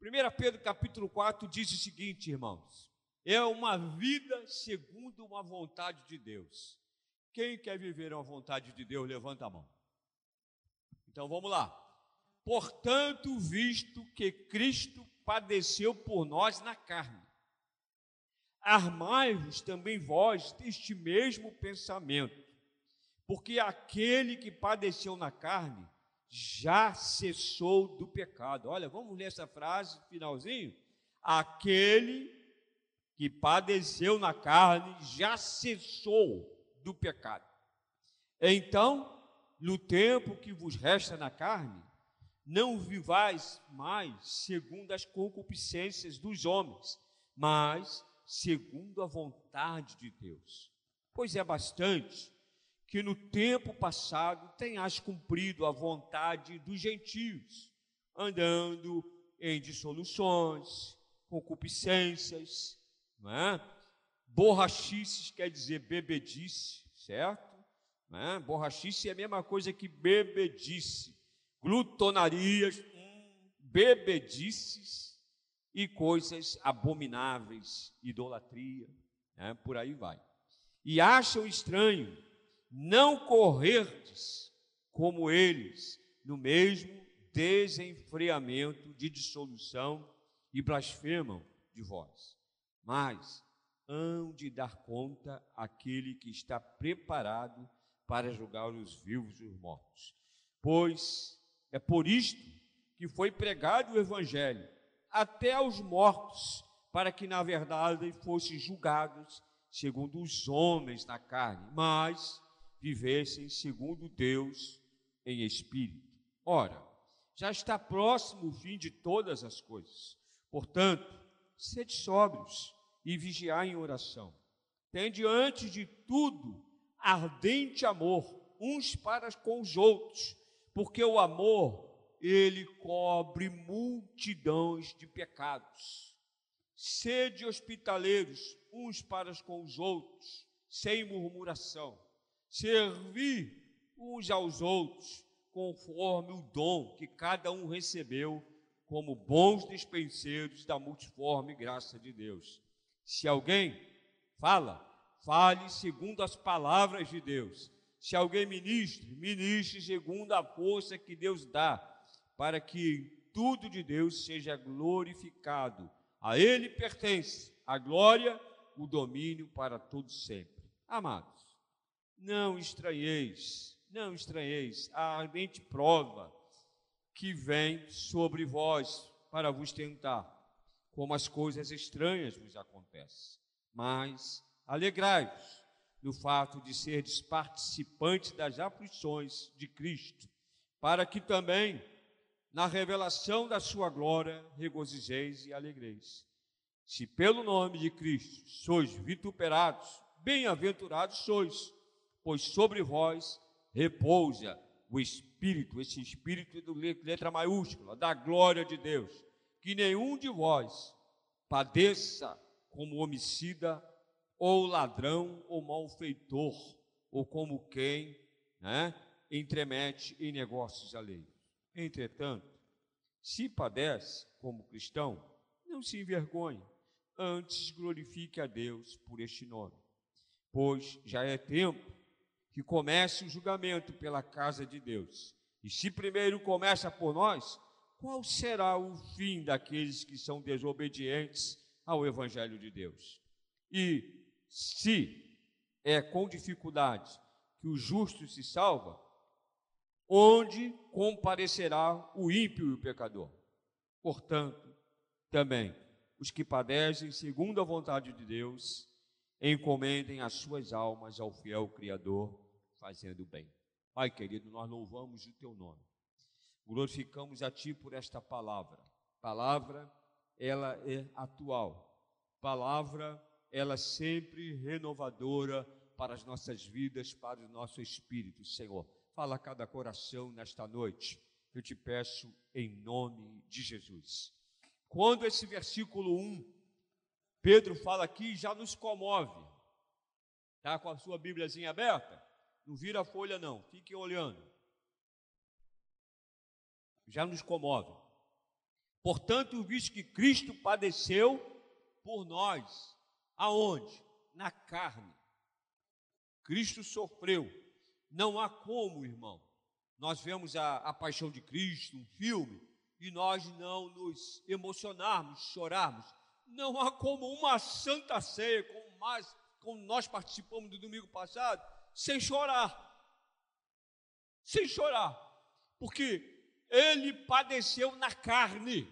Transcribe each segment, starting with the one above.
1 Pedro capítulo 4 diz o seguinte, irmãos: é uma vida segundo uma vontade de Deus. Quem quer viver uma vontade de Deus, levanta a mão. Então vamos lá. Portanto, visto que Cristo padeceu por nós na carne, armai-vos também vós deste mesmo pensamento, porque aquele que padeceu na carne já cessou do pecado. Olha, vamos ler essa frase, finalzinho. Aquele que padeceu na carne já cessou do pecado. Então, no tempo que vos resta na carne, não vivais mais segundo as concupiscências dos homens, mas segundo a vontade de Deus. Pois é bastante que no tempo passado tenhas cumprido a vontade dos gentios, andando em dissoluções, concupiscências, é? borrachices quer dizer bebedice, certo? Não é? Borrachice é a mesma coisa que bebedice, glutonarias, bebedices e coisas abomináveis, idolatria, né? por aí vai. E acham estranho não correrdes como eles no mesmo desenfreamento de dissolução e blasfemam de vós. Mas hão de dar conta aquele que está preparado para julgar os vivos e os mortos. Pois é por isto que foi pregado o evangelho até aos mortos, para que na verdade fossem julgados segundo os homens na carne, mas vivessem segundo Deus em espírito. Ora, já está próximo o fim de todas as coisas. Portanto, sede sóbrios e vigiai em oração. Tende antes de tudo ardente amor uns para com os outros, porque o amor ele cobre multidões de pecados. Sede hospitaleiros uns para com os outros, sem murmuração servir uns aos outros, conforme o dom que cada um recebeu, como bons dispenseiros da multiforme graça de Deus. Se alguém fala, fale segundo as palavras de Deus. Se alguém ministre, ministre segundo a força que Deus dá, para que tudo de Deus seja glorificado. A Ele pertence a glória, o domínio para todos sempre. Amados, não estranheis, não estranheis a ardente prova que vem sobre vós para vos tentar, como as coisas estranhas vos acontecem. Mas alegrai-vos no fato de serdes participantes das aflições de Cristo, para que também na revelação da sua glória regozijeis e alegreis. Se pelo nome de Cristo sois vituperados, bem-aventurados sois pois sobre vós repousa o Espírito, esse Espírito do letra maiúscula, da glória de Deus, que nenhum de vós padeça como homicida, ou ladrão, ou malfeitor, ou como quem né, entremete em negócios alheios. Entretanto, se padece como cristão, não se envergonhe, antes glorifique a Deus por este nome, pois já é tempo que comece o julgamento pela casa de Deus. E se primeiro começa por nós, qual será o fim daqueles que são desobedientes ao Evangelho de Deus? E se é com dificuldade que o justo se salva, onde comparecerá o ímpio e o pecador? Portanto, também os que padecem segundo a vontade de Deus, encomendem as suas almas ao fiel Criador fazendo bem. Pai querido, nós louvamos o teu nome. Glorificamos a ti por esta palavra. Palavra, ela é atual. Palavra, ela é sempre renovadora para as nossas vidas, para o nosso espírito, Senhor. Fala a cada coração nesta noite. Eu te peço em nome de Jesus. Quando esse versículo 1, Pedro fala aqui, já nos comove. Está com a sua Bíbliazinha aberta? Não vira a folha, não. Fiquem olhando. Já nos comove. Portanto, visto que Cristo padeceu por nós, aonde? Na carne. Cristo sofreu. Não há como, irmão. Nós vemos a, a paixão de Cristo, um filme, e nós não nos emocionarmos, chorarmos. Não há como uma santa ceia, como, mais, como nós participamos do domingo passado, sem chorar. Sem chorar. Porque ele padeceu na carne.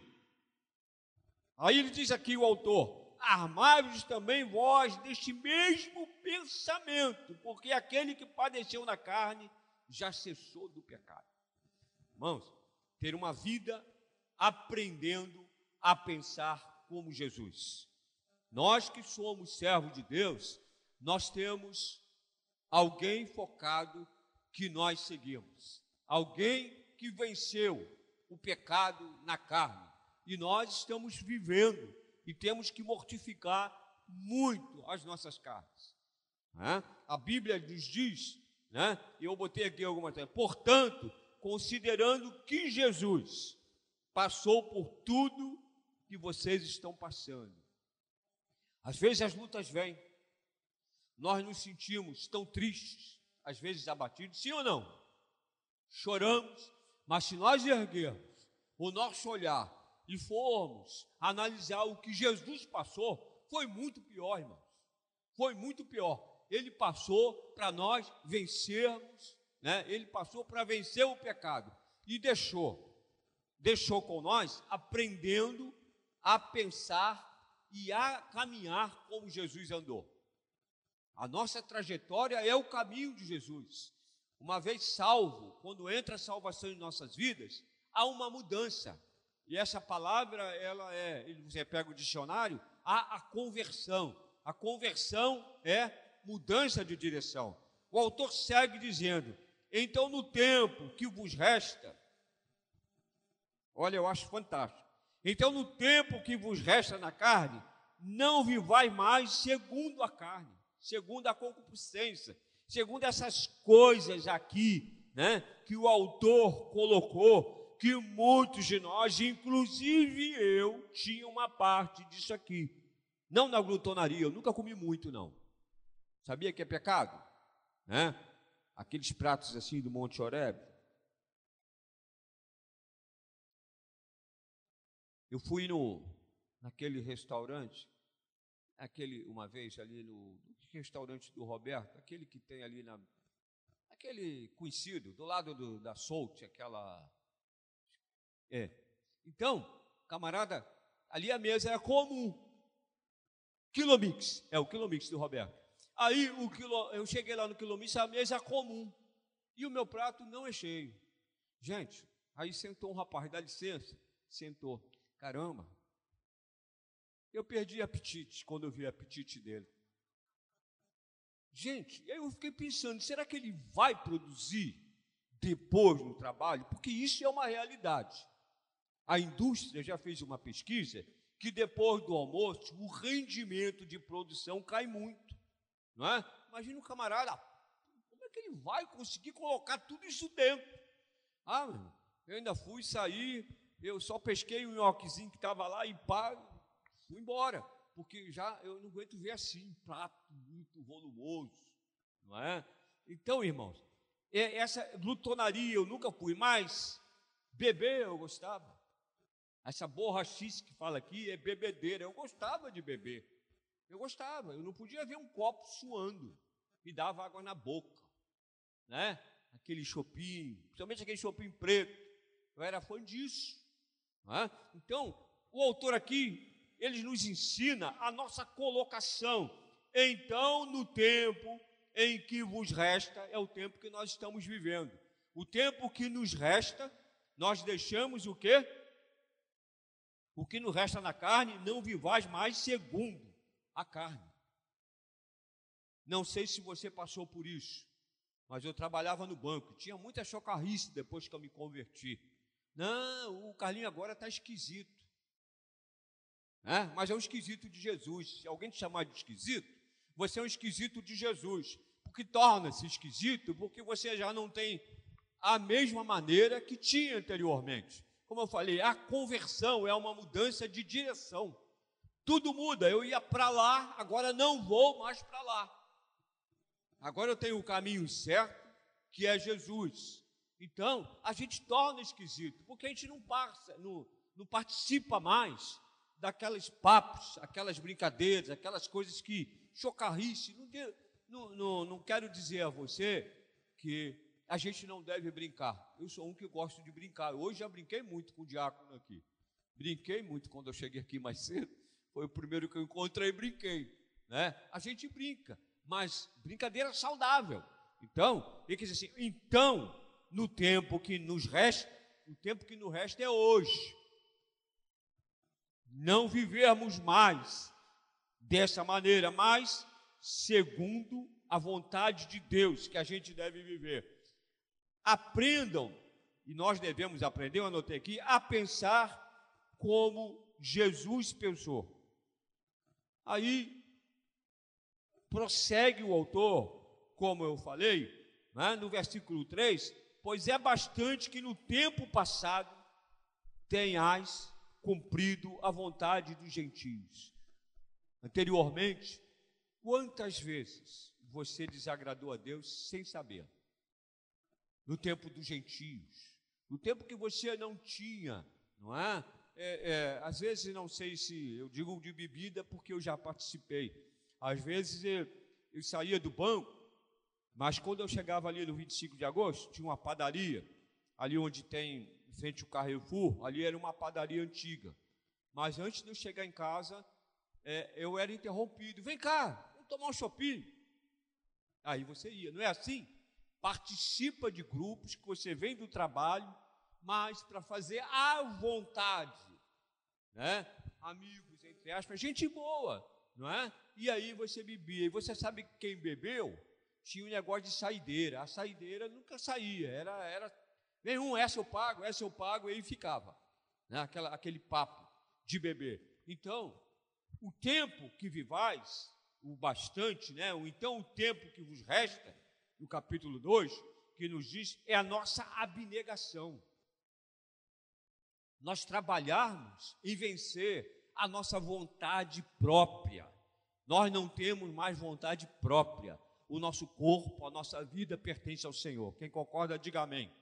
Aí ele diz aqui o autor: armai-vos também vós deste mesmo pensamento, porque aquele que padeceu na carne já cessou do pecado. Irmãos, ter uma vida aprendendo a pensar como Jesus. Nós que somos servos de Deus, nós temos alguém focado que nós seguimos, alguém que venceu o pecado na carne, e nós estamos vivendo e temos que mortificar muito as nossas carnes. Né? A Bíblia nos diz, né? eu botei aqui alguma coisa, portanto, considerando que Jesus passou por tudo que vocês estão passando. Às vezes as lutas vêm, nós nos sentimos tão tristes, às vezes abatidos, sim ou não? Choramos, mas se nós erguermos o nosso olhar e formos analisar o que Jesus passou, foi muito pior, irmãos. Foi muito pior. Ele passou para nós vencermos, né? Ele passou para vencer o pecado e deixou deixou com nós aprendendo a pensar e a caminhar como Jesus andou. A nossa trajetória é o caminho de Jesus. Uma vez salvo, quando entra a salvação em nossas vidas, há uma mudança. E essa palavra, ela é, você pega o dicionário, há a conversão. A conversão é mudança de direção. O autor segue dizendo: Então, no tempo que vos resta, olha, eu acho fantástico. Então, no tempo que vos resta na carne, não vivais mais segundo a carne, segundo a concupiscência, segundo essas coisas aqui, né, que o autor colocou, que muitos de nós, inclusive eu, tinha uma parte disso aqui. Não na glutonaria, eu nunca comi muito, não. Sabia que é pecado? Né? Aqueles pratos assim do Monte Oreb. Eu fui no naquele restaurante, aquele uma vez ali no restaurante do Roberto, aquele que tem ali na aquele conhecido do lado do, da Solte, aquela é. Então, camarada, ali a mesa é comum. Quilomix, é o Quilomix do Roberto. Aí o quilo, eu cheguei lá no Quilomix, a mesa é comum. E o meu prato não é cheio. Gente, aí sentou um rapaz, dá licença, sentou. Caramba, eu perdi apetite quando eu vi o apetite dele. Gente, eu fiquei pensando, será que ele vai produzir depois no trabalho? Porque isso é uma realidade. A indústria já fez uma pesquisa que depois do almoço o rendimento de produção cai muito. Não é? Imagina um camarada, como é que ele vai conseguir colocar tudo isso dentro? Ah, eu ainda fui sair, eu só pesquei um nhoquezinho que estava lá e pá, fui embora, porque já eu não aguento ver assim, prato muito volumoso, não é? Então, irmãos, essa glutonaria eu nunca fui, mas beber eu gostava. Essa borrachice que fala aqui é bebedeira. Eu gostava de beber. Eu gostava. Eu não podia ver um copo suando. Me dava água na boca. Né? Aquele chopinho, principalmente aquele chopinho preto. Eu era fã disso. Né? Então, o autor aqui, ele nos ensina a nossa colocação. Então, no tempo em que vos resta, é o tempo que nós estamos vivendo. O tempo que nos resta, nós deixamos o quê? O que nos resta na carne, não vivais mais segundo a carne. Não sei se você passou por isso, mas eu trabalhava no banco, tinha muita chocarrice depois que eu me converti. Não, o Carlinho agora está esquisito. É, mas é um esquisito de Jesus. Se alguém te chamar de esquisito, você é um esquisito de Jesus. Porque torna-se esquisito porque você já não tem a mesma maneira que tinha anteriormente. como eu falei, a conversão é uma mudança de direção. Tudo muda. Eu ia para lá, agora não vou mais para lá. Agora eu tenho o caminho certo, que é Jesus. Então, a gente torna esquisito, porque a gente não, passa, não, não participa mais daquelas papos, aquelas brincadeiras, aquelas coisas que chocarrice. Não, não, não, não quero dizer a você que a gente não deve brincar. Eu sou um que gosto de brincar. Hoje já brinquei muito com o diácono aqui. Brinquei muito quando eu cheguei aqui mais cedo. Foi o primeiro que eu encontrei e brinquei. Né? A gente brinca, mas brincadeira saudável. Então, ele quer dizer assim, então, no tempo que nos resta, o tempo que nos resta é hoje. Não vivermos mais dessa maneira, mas segundo a vontade de Deus que a gente deve viver. Aprendam, e nós devemos aprender, eu anotei aqui, a pensar como Jesus pensou. Aí prossegue o autor, como eu falei, né, no versículo 3: Pois é bastante que no tempo passado tenhais cumprido a vontade dos gentios. Anteriormente, Quantas vezes você desagradou a Deus sem saber? No tempo dos gentios, no tempo que você não tinha, não é? é, é às vezes, não sei se eu digo de bebida porque eu já participei. Às vezes eu, eu saía do banco, mas quando eu chegava ali no 25 de agosto, tinha uma padaria, ali onde tem, em frente ao Carrefour, ali era uma padaria antiga. Mas antes de eu chegar em casa, é, eu era interrompido. Vem cá, tomar um shopping. Aí você ia, não é assim? Participa de grupos que você vem do trabalho, mas para fazer à vontade, né? Amigos, entre aspas, gente boa, não é? E aí você bebia. E você sabe quem bebeu? Tinha um negócio de saideira. A saideira nunca saía. Era, era nenhum, essa eu pago, essa eu pago, e aí ficava. Né? Aquela, aquele papo de beber. Então, o tempo que vivais o bastante, né? então o tempo que vos resta, no capítulo 2, que nos diz é a nossa abnegação. Nós trabalharmos em vencer a nossa vontade própria. Nós não temos mais vontade própria. O nosso corpo, a nossa vida pertence ao Senhor. Quem concorda, diga amém.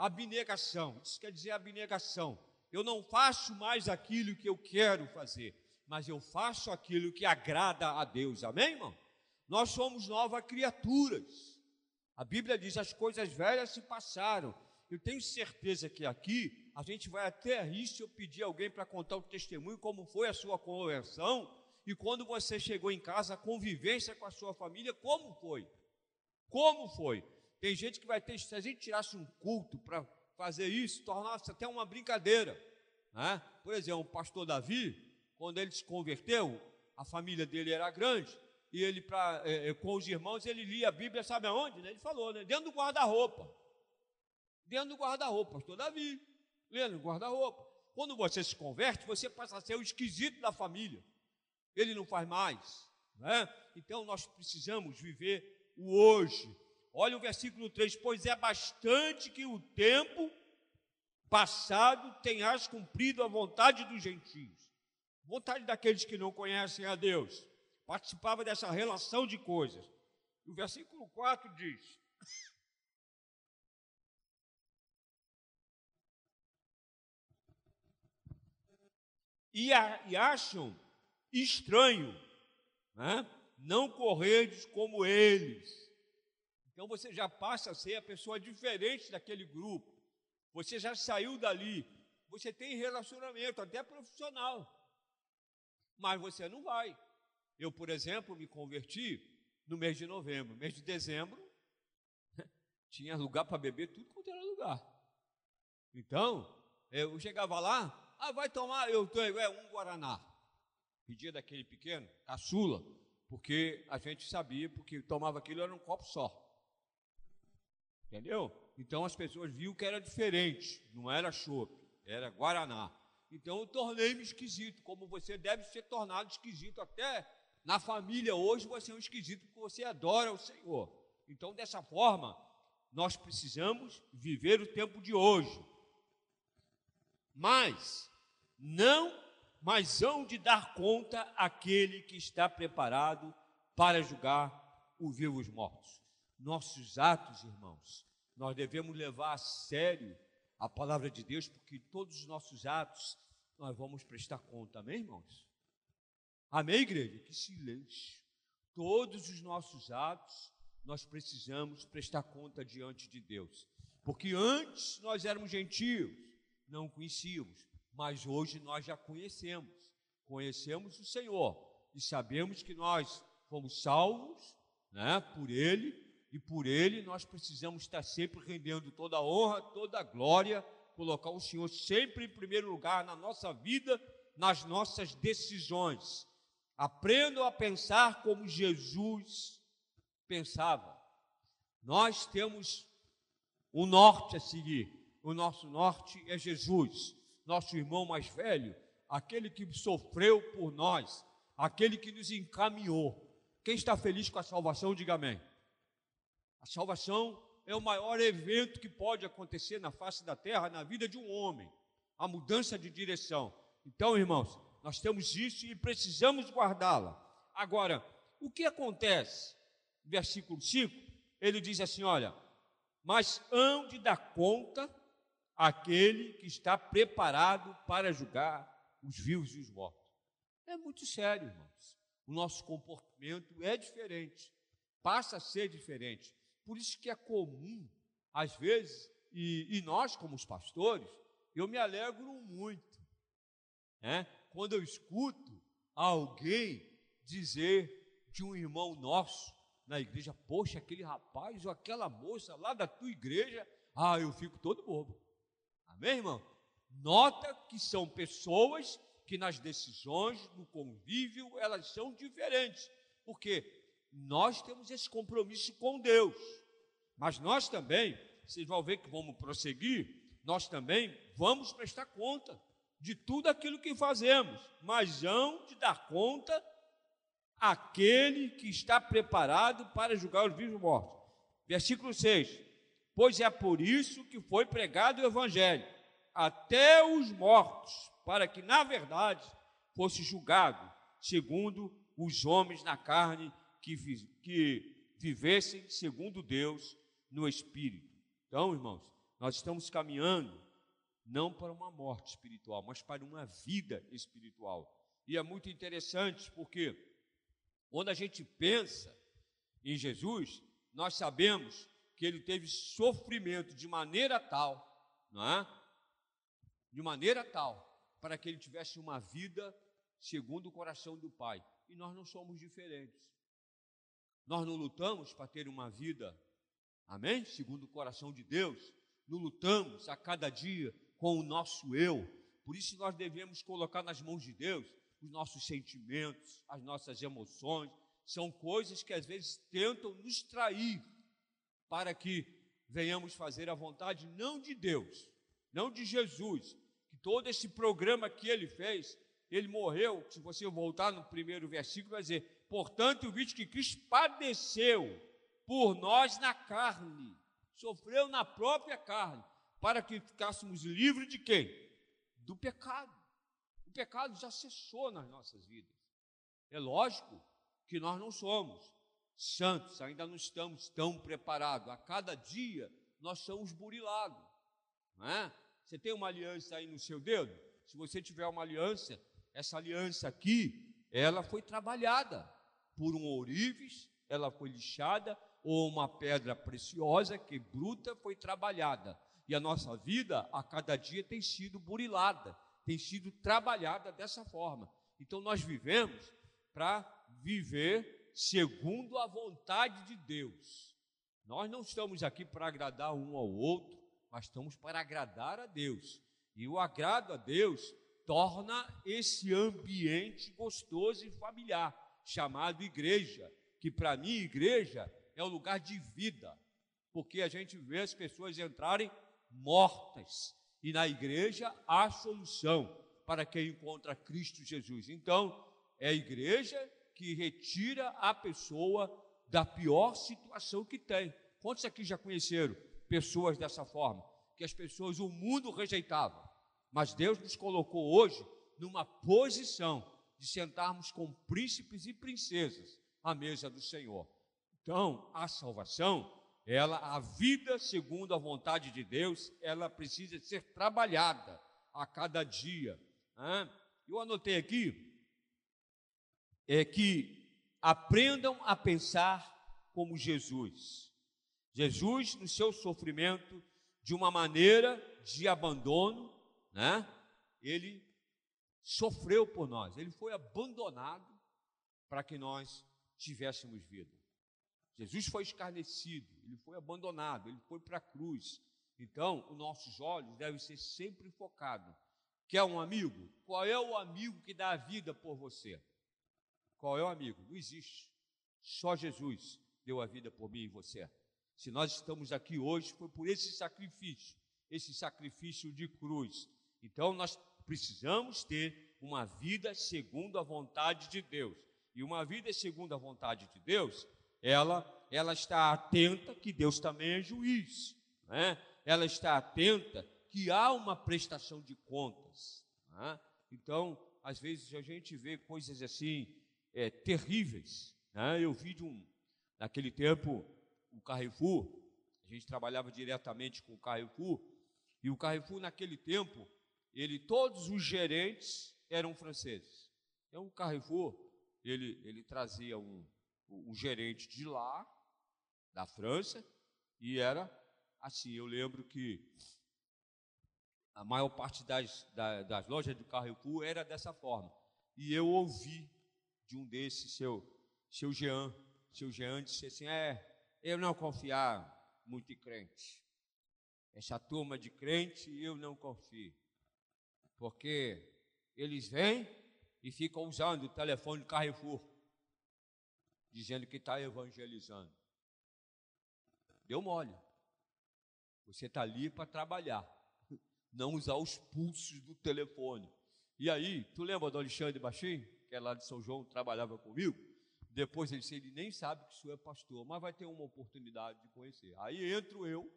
Abnegação, isso quer dizer abnegação. Eu não faço mais aquilo que eu quero fazer, mas eu faço aquilo que agrada a Deus. Amém, irmão? Nós somos novas criaturas. A Bíblia diz: as coisas velhas se passaram. Eu tenho certeza que aqui a gente vai até rir se eu pedir alguém para contar o testemunho, como foi a sua conversão e quando você chegou em casa, a convivência com a sua família, como foi? Como foi? Tem gente que vai ter, se a gente tirasse um culto para fazer isso, tornasse até uma brincadeira. Né? Por exemplo, o pastor Davi, quando ele se converteu, a família dele era grande, e ele, pra, é, é, com os irmãos, ele lia a Bíblia, sabe aonde? Né? Ele falou, né? dentro do guarda-roupa. Dentro do guarda-roupa, pastor Davi, lendo o guarda-roupa. Quando você se converte, você passa a ser o esquisito da família. Ele não faz mais. Né? Então nós precisamos viver o hoje. Olha o versículo 3: Pois é bastante que o tempo passado tenhas cumprido a vontade dos gentios vontade daqueles que não conhecem a Deus. Participava dessa relação de coisas. O versículo 4 diz: e, a, e acham estranho né? não correres como eles. Então você já passa a ser a pessoa diferente daquele grupo. Você já saiu dali. Você tem relacionamento, até profissional mas você não vai. Eu, por exemplo, me converti no mês de novembro. Mês de dezembro, tinha lugar para beber tudo quanto era lugar. Então, eu chegava lá, ah, vai tomar, eu tenho, é um Guaraná. Pedia daquele pequeno, caçula, porque a gente sabia, porque tomava aquilo, era um copo só. Entendeu? Então as pessoas viam que era diferente, não era chopp, era Guaraná. Então eu tornei-me esquisito, como você deve ser tornado esquisito até na família hoje você é um esquisito porque você adora o Senhor. Então dessa forma nós precisamos viver o tempo de hoje. Mas não, mas hão de dar conta aquele que está preparado para julgar os vivos mortos. Nossos atos, irmãos, nós devemos levar a sério a palavra de Deus, porque todos os nossos atos nós vamos prestar conta, amém, irmãos? Amém, igreja? Que silêncio. Todos os nossos atos nós precisamos prestar conta diante de Deus. Porque antes nós éramos gentios, não conhecíamos, mas hoje nós já conhecemos. Conhecemos o Senhor e sabemos que nós fomos salvos, né, por ele, e por ele nós precisamos estar sempre rendendo toda a honra, toda a glória, colocar o Senhor sempre em primeiro lugar na nossa vida, nas nossas decisões. Aprendam a pensar como Jesus pensava. Nós temos um norte a seguir. O nosso norte é Jesus, nosso irmão mais velho, aquele que sofreu por nós, aquele que nos encaminhou. Quem está feliz com a salvação, diga amém. A salvação é o maior evento que pode acontecer na face da terra, na vida de um homem. A mudança de direção. Então, irmãos, nós temos isso e precisamos guardá-la. Agora, o que acontece? Versículo 5, ele diz assim: Olha, mas hão de dar conta aquele que está preparado para julgar os vivos e os mortos. É muito sério, irmãos. O nosso comportamento é diferente, passa a ser diferente. Por isso que é comum, às vezes, e, e nós, como os pastores, eu me alegro muito, né? quando eu escuto alguém dizer de um irmão nosso na igreja, poxa, aquele rapaz ou aquela moça lá da tua igreja, ah, eu fico todo bobo. Amém, irmão? Nota que são pessoas que nas decisões, no convívio, elas são diferentes, porque nós temos esse compromisso com Deus, mas nós também, vocês vão ver que vamos prosseguir, nós também vamos prestar conta de tudo aquilo que fazemos, mas hão de dar conta aquele que está preparado para julgar os vivos mortos. Versículo 6: Pois é por isso que foi pregado o Evangelho, até os mortos, para que, na verdade, fosse julgado, segundo os homens na carne que, que vivessem segundo Deus no Espírito. Então, irmãos, nós estamos caminhando não para uma morte espiritual, mas para uma vida espiritual. E é muito interessante porque quando a gente pensa em Jesus, nós sabemos que ele teve sofrimento de maneira tal, não é? De maneira tal para que ele tivesse uma vida segundo o coração do Pai. E nós não somos diferentes. Nós não lutamos para ter uma vida, amém? Segundo o coração de Deus. Não lutamos a cada dia com o nosso eu. Por isso nós devemos colocar nas mãos de Deus os nossos sentimentos, as nossas emoções. São coisas que às vezes tentam nos trair para que venhamos fazer a vontade não de Deus, não de Jesus, que todo esse programa que ele fez, ele morreu, se você voltar no primeiro versículo, vai dizer: portanto, o vídeo que Cristo padeceu por nós na carne, sofreu na própria carne, para que ficássemos livres de quem? Do pecado. O pecado já cessou nas nossas vidas. É lógico que nós não somos santos, ainda não estamos tão preparados. A cada dia nós somos burilados. É? Você tem uma aliança aí no seu dedo? Se você tiver uma aliança, essa aliança aqui, ela foi trabalhada por um ourives, ela foi lixada, ou uma pedra preciosa que bruta foi trabalhada. E a nossa vida, a cada dia, tem sido burilada, tem sido trabalhada dessa forma. Então, nós vivemos para viver segundo a vontade de Deus. Nós não estamos aqui para agradar um ao outro, mas estamos para agradar a Deus. E o agrado a Deus torna esse ambiente gostoso e familiar, chamado igreja, que para mim, igreja é o lugar de vida, porque a gente vê as pessoas entrarem mortas. E na igreja há solução para quem encontra Cristo Jesus. Então, é a igreja que retira a pessoa da pior situação que tem. Quantos aqui já conheceram pessoas dessa forma? Que as pessoas, o mundo rejeitava. Mas Deus nos colocou hoje numa posição de sentarmos com príncipes e princesas à mesa do Senhor. Então, a salvação, ela, a vida segundo a vontade de Deus, ela precisa ser trabalhada a cada dia. Eu anotei aqui é que aprendam a pensar como Jesus. Jesus, no seu sofrimento, de uma maneira de abandono, né? Ele sofreu por nós, ele foi abandonado para que nós tivéssemos vida. Jesus foi escarnecido, ele foi abandonado, ele foi para a cruz. Então, os nossos olhos devem ser sempre focados. Quer um amigo? Qual é o amigo que dá a vida por você? Qual é o amigo? Não existe. Só Jesus deu a vida por mim e você. Se nós estamos aqui hoje, foi por esse sacrifício, esse sacrifício de cruz. Então, nós precisamos ter uma vida segundo a vontade de Deus. E uma vida segundo a vontade de Deus, ela, ela está atenta que Deus também é juiz. Né? Ela está atenta que há uma prestação de contas. Né? Então, às vezes a gente vê coisas assim é, terríveis. Né? Eu vi de um, naquele tempo, o Carrefour, a gente trabalhava diretamente com o Carrefour, e o Carrefour naquele tempo ele todos os gerentes eram franceses. Então o Carrefour, ele, ele trazia um, um gerente de lá, da França, e era assim, eu lembro que a maior parte das, das, das lojas do Carrefour era dessa forma. E eu ouvi de um desses, seu, seu Jean, seu Jean disse assim, é, eu não confiar muito em crente. Essa turma de crente, eu não confio porque eles vêm e ficam usando o telefone Carrefour, dizendo que está evangelizando. Deu mole. Você está ali para trabalhar, não usar os pulsos do telefone. E aí, tu lembra do Alexandre Baixinho, que é lá de São João, trabalhava comigo? Depois ele disse, ele nem sabe que o senhor é pastor, mas vai ter uma oportunidade de conhecer. Aí entro eu,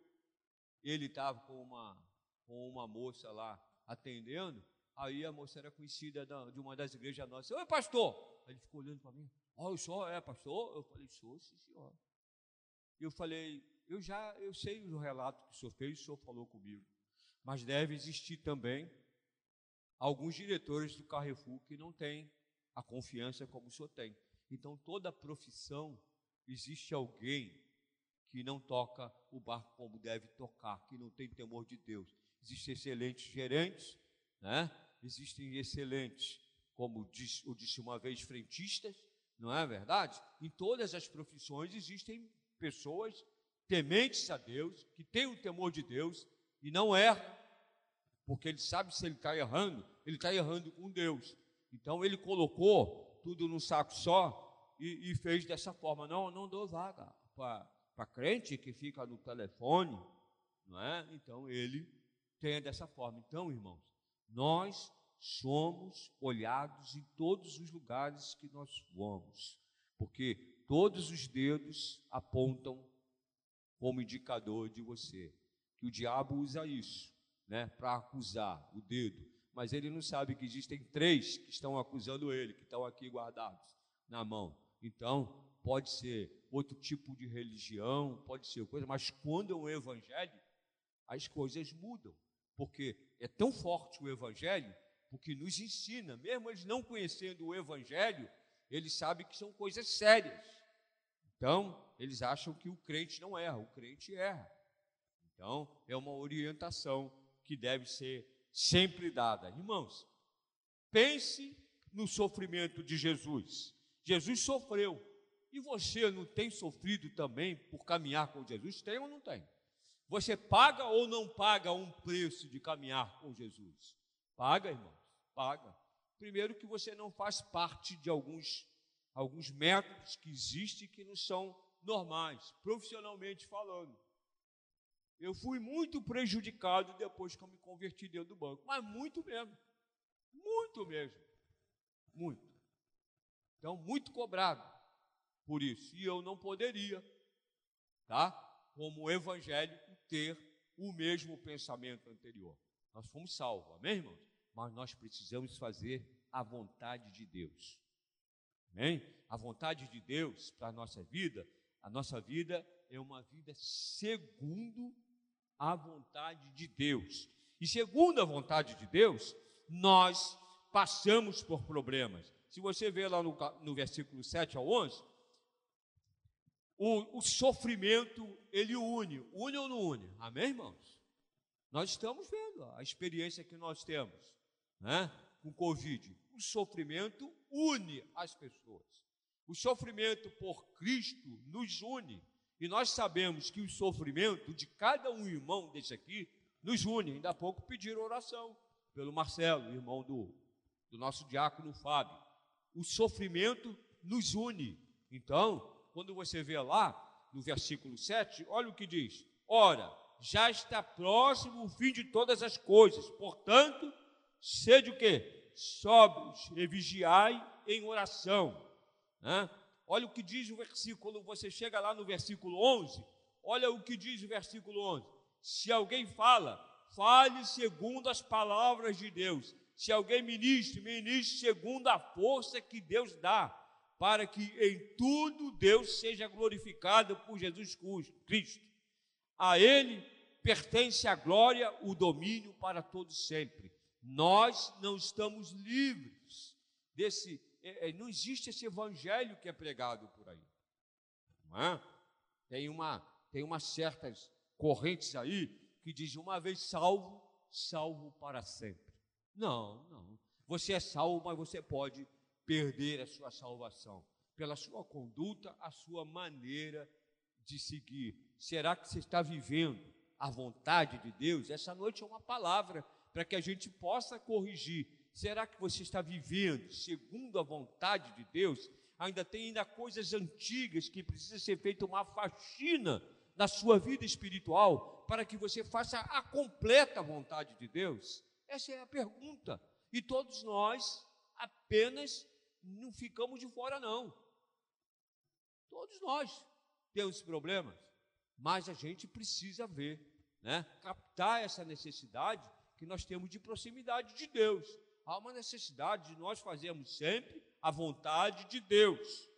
ele estava com uma, com uma moça lá atendendo, aí a moça era conhecida de uma das igrejas nossas. Oi, pastor! Aí ele ficou olhando para mim. Oh, o senhor é pastor? Eu falei, sou, sim, senhor. Eu falei, eu já, eu sei o relato que o senhor fez, o senhor falou comigo. Mas deve existir também alguns diretores do Carrefour que não têm a confiança como o senhor tem. Então, toda profissão, existe alguém que não toca o barco como deve tocar, que não tem temor de Deus. Existem excelentes gerentes, né? existem excelentes, como diz, eu disse uma vez, frentistas, não é verdade? Em todas as profissões existem pessoas tementes a Deus, que têm o temor de Deus e não erram, porque ele sabe se ele está errando, ele está errando com Deus. Então ele colocou tudo num saco só e, e fez dessa forma. Não, não dou vaga para crente que fica no telefone, não é? Então ele tenha dessa forma. Então, irmãos, nós somos olhados em todos os lugares que nós vamos, porque todos os dedos apontam como indicador de você. Que o diabo usa isso, né, para acusar o dedo, mas ele não sabe que existem três que estão acusando ele, que estão aqui guardados na mão. Então, pode ser outro tipo de religião, pode ser coisa, mas quando é um evangelho, as coisas mudam porque é tão forte o Evangelho, porque nos ensina, mesmo eles não conhecendo o Evangelho, eles sabem que são coisas sérias. Então, eles acham que o crente não erra, o crente erra. Então, é uma orientação que deve ser sempre dada. Irmãos, pense no sofrimento de Jesus. Jesus sofreu. E você não tem sofrido também por caminhar com Jesus? Tem ou não tem? Você paga ou não paga um preço de caminhar com Jesus? Paga, irmãos, paga. Primeiro que você não faz parte de alguns alguns métodos que existem que não são normais, profissionalmente falando. Eu fui muito prejudicado depois que eu me converti dentro do banco, mas muito mesmo. Muito mesmo. Muito. Então, muito cobrado por isso. E eu não poderia, tá? Como evangélico, ter o mesmo pensamento anterior. Nós fomos salvos, amém, irmãos? Mas nós precisamos fazer a vontade de Deus. Amém? A vontade de Deus para a nossa vida, a nossa vida é uma vida segundo a vontade de Deus. E segundo a vontade de Deus, nós passamos por problemas. Se você ver lá no, no versículo 7 ao 11, o, o, sofrimento ele une. Une ou não une? Amém, irmãos? Nós estamos vendo a experiência que nós temos né, com Covid. O sofrimento une as pessoas. O sofrimento por Cristo nos une. E nós sabemos que o sofrimento de cada um irmão desse aqui nos une. Ainda há pouco pediram oração pelo Marcelo, irmão do, do nosso diácono Fábio. O sofrimento nos une. Então, quando você vê lá no versículo 7, olha o que diz: Ora, já está próximo o fim de todas as coisas. Portanto, sede o quê? Sóbrios e vigiai em oração. Né? Olha o que diz o versículo, você chega lá no versículo 11, olha o que diz o versículo 11. Se alguém fala, fale segundo as palavras de Deus. Se alguém ministre, ministre segundo a força que Deus dá, para que em tudo Deus seja glorificado por Jesus Cristo. A Ele pertence a glória, o domínio para todos sempre. Nós não estamos livres desse, é, é, não existe esse evangelho que é pregado por aí. Não é? Tem uma, tem umas certas correntes aí que diz uma vez salvo, salvo para sempre. Não, não. Você é salvo, mas você pode perder a sua salvação pela sua conduta, a sua maneira de seguir. Será que você está vivendo a vontade de Deus, essa noite é uma palavra para que a gente possa corrigir. Será que você está vivendo segundo a vontade de Deus? Ainda tem ainda coisas antigas que precisa ser feita uma faxina na sua vida espiritual para que você faça a completa vontade de Deus? Essa é a pergunta. E todos nós apenas não ficamos de fora não. Todos nós temos problemas, mas a gente precisa ver né, captar essa necessidade que nós temos de proximidade de Deus. Há uma necessidade de nós fazermos sempre a vontade de Deus.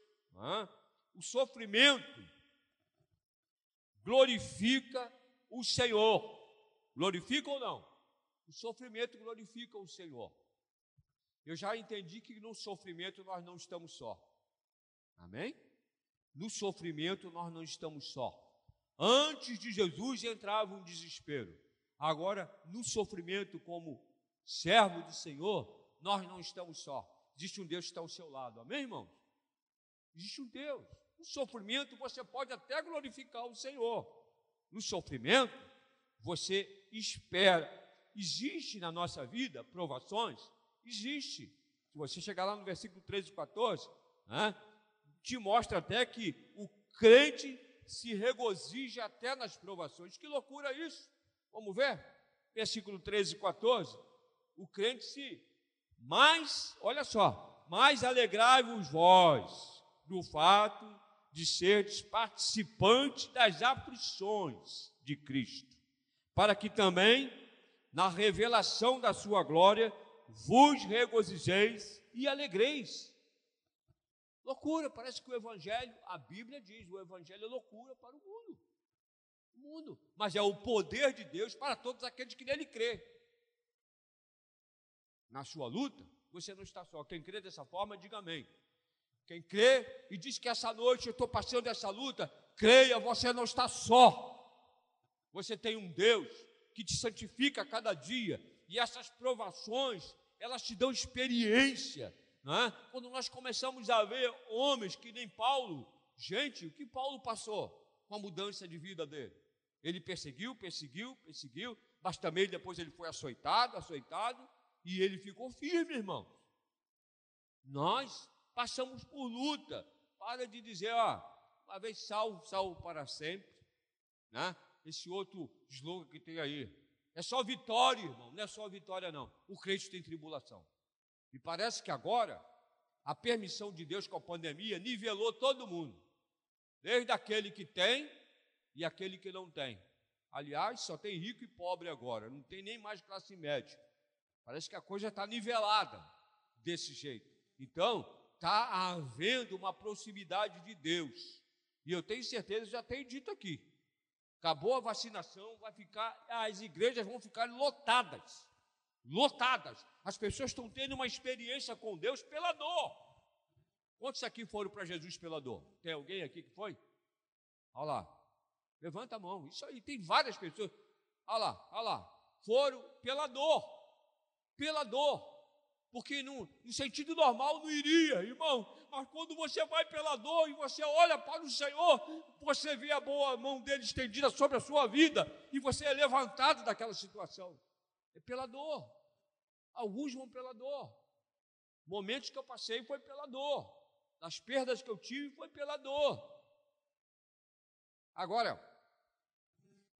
O sofrimento glorifica o Senhor. Glorifica ou não? O sofrimento glorifica o Senhor. Eu já entendi que no sofrimento nós não estamos só. Amém? No sofrimento nós não estamos só. Antes de Jesus entrava um desespero. Agora, no sofrimento, como servo do Senhor, nós não estamos só. Existe um Deus que está ao seu lado. Amém, irmãos? Existe um Deus. No sofrimento, você pode até glorificar o Senhor. No sofrimento, você espera. Existe na nossa vida provações? Existe. Se você chegar lá no versículo 13 e 14, né, te mostra até que o crente se regozija até nas provações. Que loucura isso! Vamos ver? Versículo 13 e 14. O crente se mais, olha só, mais alegrai-vos vós do fato de seres participantes das aflições de Cristo, para que também na revelação da sua glória vos regozijeis e alegreis Loucura, parece que o Evangelho, a Bíblia diz, o Evangelho é loucura para o mundo. Mundo. Mas é o poder de Deus para todos aqueles que nele crê. Na sua luta, você não está só. Quem crê dessa forma, diga amém. Quem crê e diz que essa noite eu estou passando essa luta, creia, você não está só. Você tem um Deus que te santifica a cada dia, e essas provações, elas te dão experiência é? Quando nós começamos a ver homens que nem Paulo, gente, o que Paulo passou com a mudança de vida dele? Ele perseguiu, perseguiu, perseguiu, mas também depois ele foi açoitado, açoitado, e ele ficou firme, irmão. Nós passamos por luta. Para de dizer, ó, uma vez salvo, salvo para sempre. Né? Esse outro slogan que tem aí. É só vitória, irmão. Não é só vitória, não. O crente tem tribulação. E parece que agora a permissão de Deus com a pandemia nivelou todo mundo, desde aquele que tem e aquele que não tem. Aliás, só tem rico e pobre agora, não tem nem mais classe média. Parece que a coisa está nivelada desse jeito. Então, está havendo uma proximidade de Deus. E eu tenho certeza, já tenho dito aqui. Acabou a vacinação, vai ficar, as igrejas vão ficar lotadas. Lotadas. As pessoas estão tendo uma experiência com Deus pela dor. Quantos aqui foram para Jesus pela dor? Tem alguém aqui que foi? Olha lá. Levanta a mão. Isso aí, tem várias pessoas. Olha lá, olha lá. Foram pela dor. Pela dor. Porque no, no sentido normal não iria, irmão. Mas quando você vai pela dor e você olha para o Senhor, você vê a boa mão dele estendida sobre a sua vida e você é levantado daquela situação. É pela dor. Alguns vão pela dor. Momentos que eu passei foi pela dor. As perdas que eu tive foi pela dor. Agora,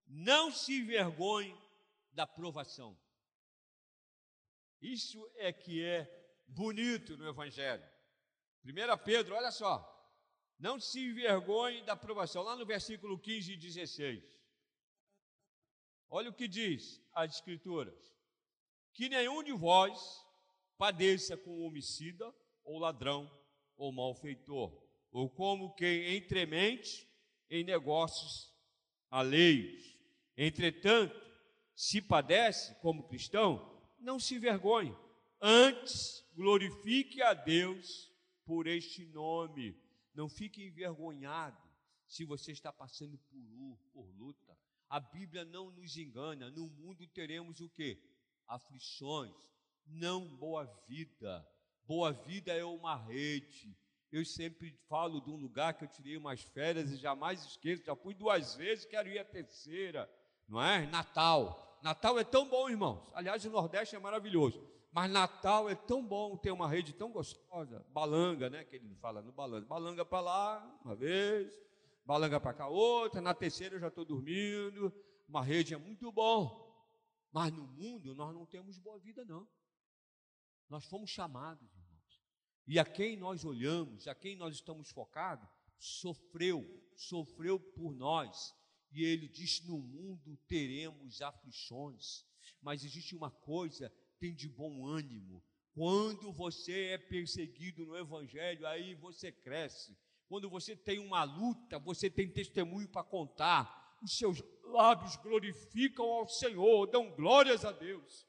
não se envergonhe da provação. Isso é que é bonito no Evangelho. 1 Pedro, olha só. Não se envergonhe da provação. Lá no versículo 15 e 16. Olha o que diz as Escrituras: Que nenhum de vós padeça com homicida, ou ladrão, ou malfeitor, ou como quem entremente em negócios alheios. Entretanto, se padece como cristão, não se envergonhe, antes glorifique a Deus por este nome. Não fique envergonhado se você está passando por, por luta. A Bíblia não nos engana. No mundo teremos o que? Aflições, não boa vida. Boa vida é uma rede. Eu sempre falo de um lugar que eu tirei umas férias e jamais esqueço. Já fui duas vezes, quero ir a terceira, não é? Natal. Natal é tão bom, irmãos. Aliás, o Nordeste é maravilhoso. Mas Natal é tão bom ter uma rede tão gostosa. Balanga, né? Que ele fala no balanga. Balanga para lá, uma vez. Balanga para cá, outra. Na terceira eu já estou dormindo. Uma rede é muito bom. Mas no mundo nós não temos boa vida, não. Nós fomos chamados. E a quem nós olhamos, a quem nós estamos focados, sofreu, sofreu por nós. E ele diz: No mundo teremos aflições, mas existe uma coisa, tem de bom ânimo. Quando você é perseguido no Evangelho, aí você cresce. Quando você tem uma luta, você tem testemunho para contar. Os seus lábios glorificam ao Senhor, dão glórias a Deus.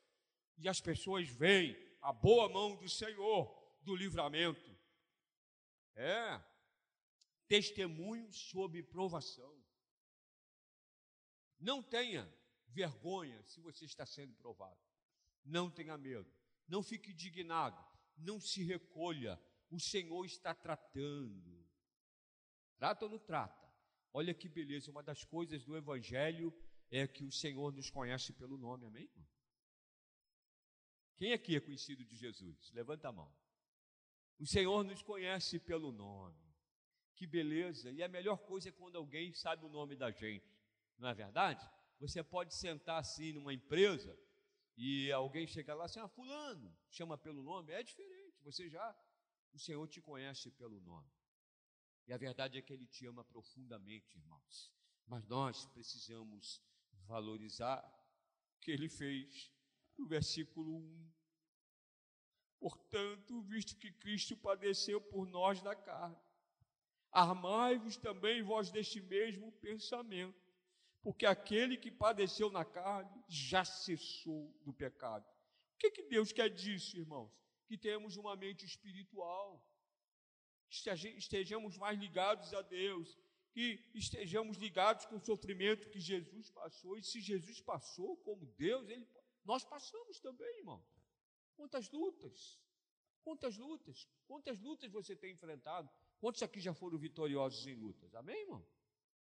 E as pessoas veem a boa mão do Senhor do livramento. É, testemunho sob provação. Não tenha vergonha se você está sendo provado. Não tenha medo. Não fique indignado. Não se recolha. O Senhor está tratando. Trata ou não trata? Olha que beleza. Uma das coisas do Evangelho é que o Senhor nos conhece pelo nome. Amém? Quem aqui é conhecido de Jesus? Levanta a mão. O Senhor nos conhece pelo nome. Que beleza! E a melhor coisa é quando alguém sabe o nome da gente. Não é verdade? Você pode sentar assim numa empresa e alguém chega lá assim, ah, fulano, chama pelo nome, é diferente, você já, o Senhor te conhece pelo nome. E a verdade é que Ele te ama profundamente, irmãos. Mas nós precisamos valorizar o que Ele fez no versículo 1. Portanto, visto que Cristo padeceu por nós na carne, armai-vos também vós deste mesmo pensamento porque aquele que padeceu na carne já cessou do pecado. O que, que Deus quer disso, irmãos? Que temos uma mente espiritual, estejamos mais ligados a Deus, que estejamos ligados com o sofrimento que Jesus passou, e se Jesus passou como Deus, ele, nós passamos também, irmão. Quantas lutas, quantas lutas, quantas lutas você tem enfrentado? Quantos aqui já foram vitoriosos em lutas? Amém, irmão?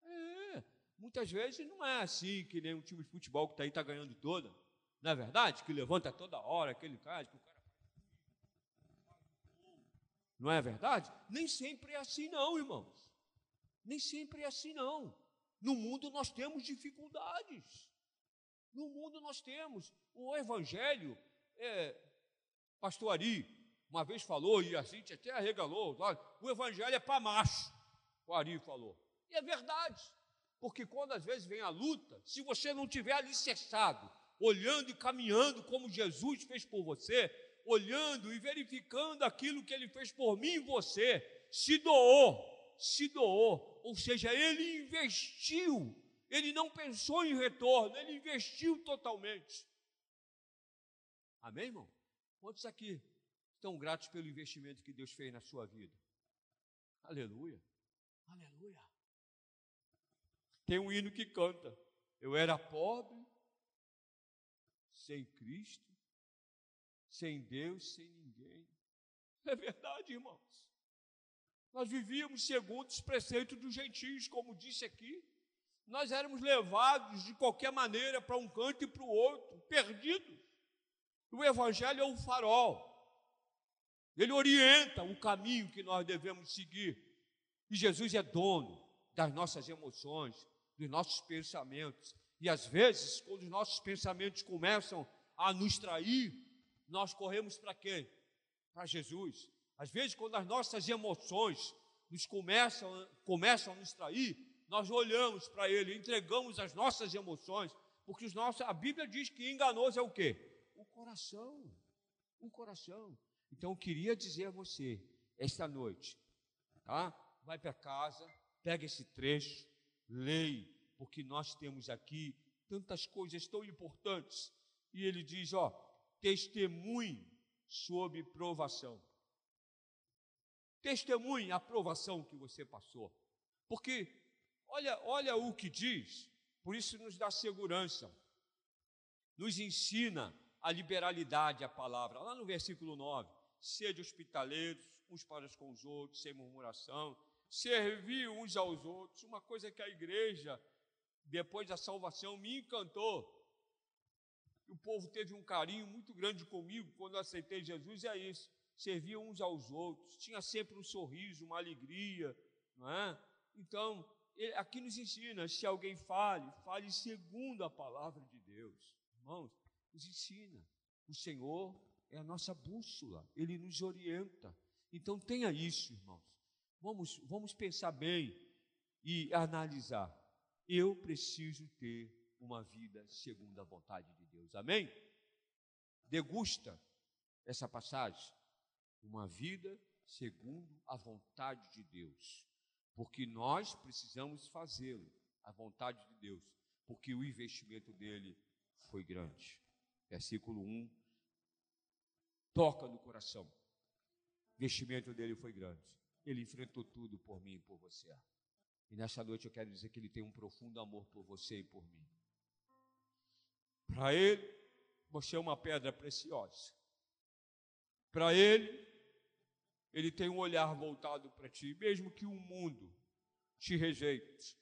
É, Muitas vezes não é assim que nem um time de futebol que está aí está ganhando toda. Não é verdade? Que levanta toda hora, aquele cara, cara. Não é verdade? Nem sempre é assim, não, irmãos. Nem sempre é assim, não. No mundo nós temos dificuldades. No mundo nós temos. O Evangelho, é, Pastor Ari, uma vez falou, e a gente até arregalou: o Evangelho é para macho. O Ari falou. E é verdade. Porque quando às vezes vem a luta, se você não tiver alicerçado, olhando e caminhando como Jesus fez por você, olhando e verificando aquilo que ele fez por mim e você, se doou, se doou, ou seja, ele investiu, ele não pensou em retorno, ele investiu totalmente. Amém, irmão? Quantos aqui estão gratos pelo investimento que Deus fez na sua vida? Aleluia, aleluia. Tem um hino que canta: Eu era pobre, sem Cristo, sem Deus, sem ninguém. É verdade, irmãos. Nós vivíamos segundo os preceitos dos gentios, como disse aqui. Nós éramos levados de qualquer maneira para um canto e para o outro, perdidos. O Evangelho é o farol. Ele orienta o caminho que nós devemos seguir. E Jesus é dono das nossas emoções, dos nossos pensamentos. E às vezes, quando os nossos pensamentos começam a nos trair, nós corremos para quem? Para Jesus. Às vezes, quando as nossas emoções nos começam, começam a nos trair, nós olhamos para Ele, entregamos as nossas emoções, porque os nossos, a Bíblia diz que enganoso é o quê? Coração. O coração. Então, eu queria dizer a você, esta noite, tá? Vai para casa, pega esse trecho, leia, porque nós temos aqui tantas coisas tão importantes. E ele diz: ó, testemunhe sob provação. Testemunhe a provação que você passou. Porque, olha, olha o que diz, por isso nos dá segurança, nos ensina a liberalidade, a palavra. Lá no versículo 9: sede hospitaleiros, uns para com os outros, sem murmuração, servir uns aos outros. Uma coisa que a igreja depois da salvação, me encantou. O povo teve um carinho muito grande comigo quando eu aceitei Jesus, é isso. Servia uns aos outros, tinha sempre um sorriso, uma alegria, não é? Então, ele, aqui nos ensina: se alguém fale, fale segundo a palavra de Deus. Irmãos, nos ensina. O Senhor é a nossa bússola, ele nos orienta. Então, tenha isso, irmãos. Vamos, vamos pensar bem e analisar eu preciso ter uma vida segundo a vontade de Deus. Amém? Degusta essa passagem. Uma vida segundo a vontade de Deus. Porque nós precisamos fazê-lo, a vontade de Deus, porque o investimento dele foi grande. Versículo 1 toca no coração. O investimento dele foi grande. Ele enfrentou tudo por mim e por você. E nessa noite eu quero dizer que Ele tem um profundo amor por você e por mim. Para Ele, você é uma pedra preciosa. Para Ele, Ele tem um olhar voltado para ti, mesmo que o mundo te rejeite.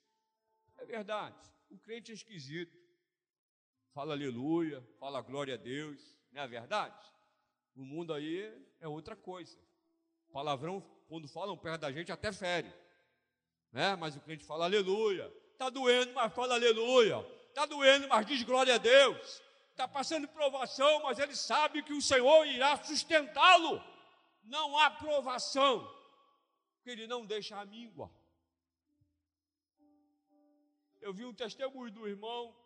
É verdade, o crente é esquisito. Fala aleluia, fala glória a Deus, não é verdade? O mundo aí é outra coisa. Palavrão, quando falam perto da gente, até fere né? Mas o crente fala aleluia. Está doendo, mas fala aleluia. Está doendo, mas diz glória a Deus. Está passando provação, mas ele sabe que o Senhor irá sustentá-lo. Não há provação, porque ele não deixa a míngua. Eu vi um testemunho do irmão,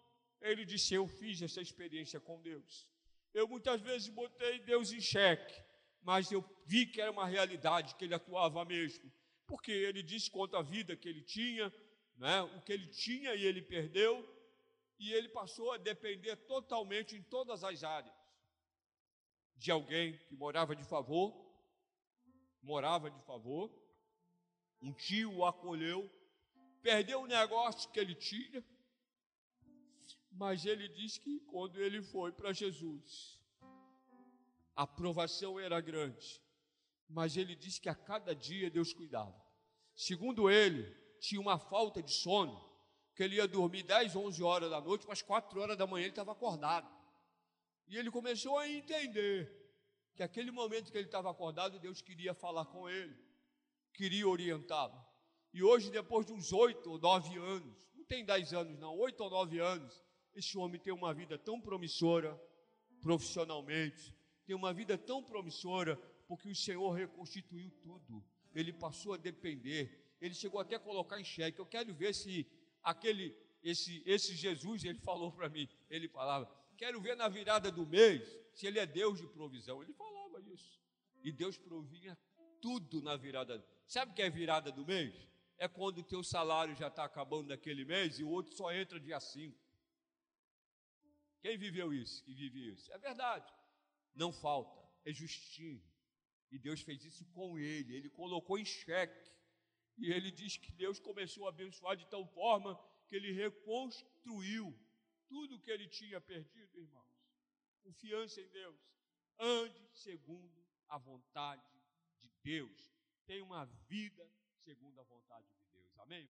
ele disse: Eu fiz essa experiência com Deus. Eu muitas vezes botei Deus em xeque, mas eu vi que era uma realidade, que ele atuava mesmo porque ele disse quanto à vida que ele tinha, né, o que ele tinha e ele perdeu, e ele passou a depender totalmente em todas as áreas de alguém que morava de favor, morava de favor, um tio o acolheu, perdeu o negócio que ele tinha, mas ele disse que quando ele foi para Jesus, a provação era grande, mas ele disse que a cada dia Deus cuidava. Segundo ele, tinha uma falta de sono, que ele ia dormir 10, 11 horas da noite, mas 4 horas da manhã ele estava acordado. E ele começou a entender que aquele momento que ele estava acordado, Deus queria falar com ele, queria orientá-lo. E hoje, depois de uns 8 ou 9 anos, não tem 10 anos não, 8 ou 9 anos, esse homem tem uma vida tão promissora profissionalmente, tem uma vida tão promissora, porque o Senhor reconstituiu tudo ele passou a depender. Ele chegou até a colocar em xeque. Eu quero ver se aquele, esse, esse Jesus, ele falou para mim, ele falava, quero ver na virada do mês se ele é Deus de provisão. Ele falava isso. E Deus provinha tudo na virada. Sabe o que é virada do mês? É quando o teu salário já está acabando naquele mês e o outro só entra dia 5. Quem viveu isso? Que vive isso? É verdade. Não falta, é justinho. E Deus fez isso com ele, ele colocou em xeque. E ele diz que Deus começou a abençoar de tal forma que ele reconstruiu tudo que ele tinha perdido, irmãos. Confiança em Deus. Ande segundo a vontade de Deus. Tenha uma vida segundo a vontade de Deus. Amém?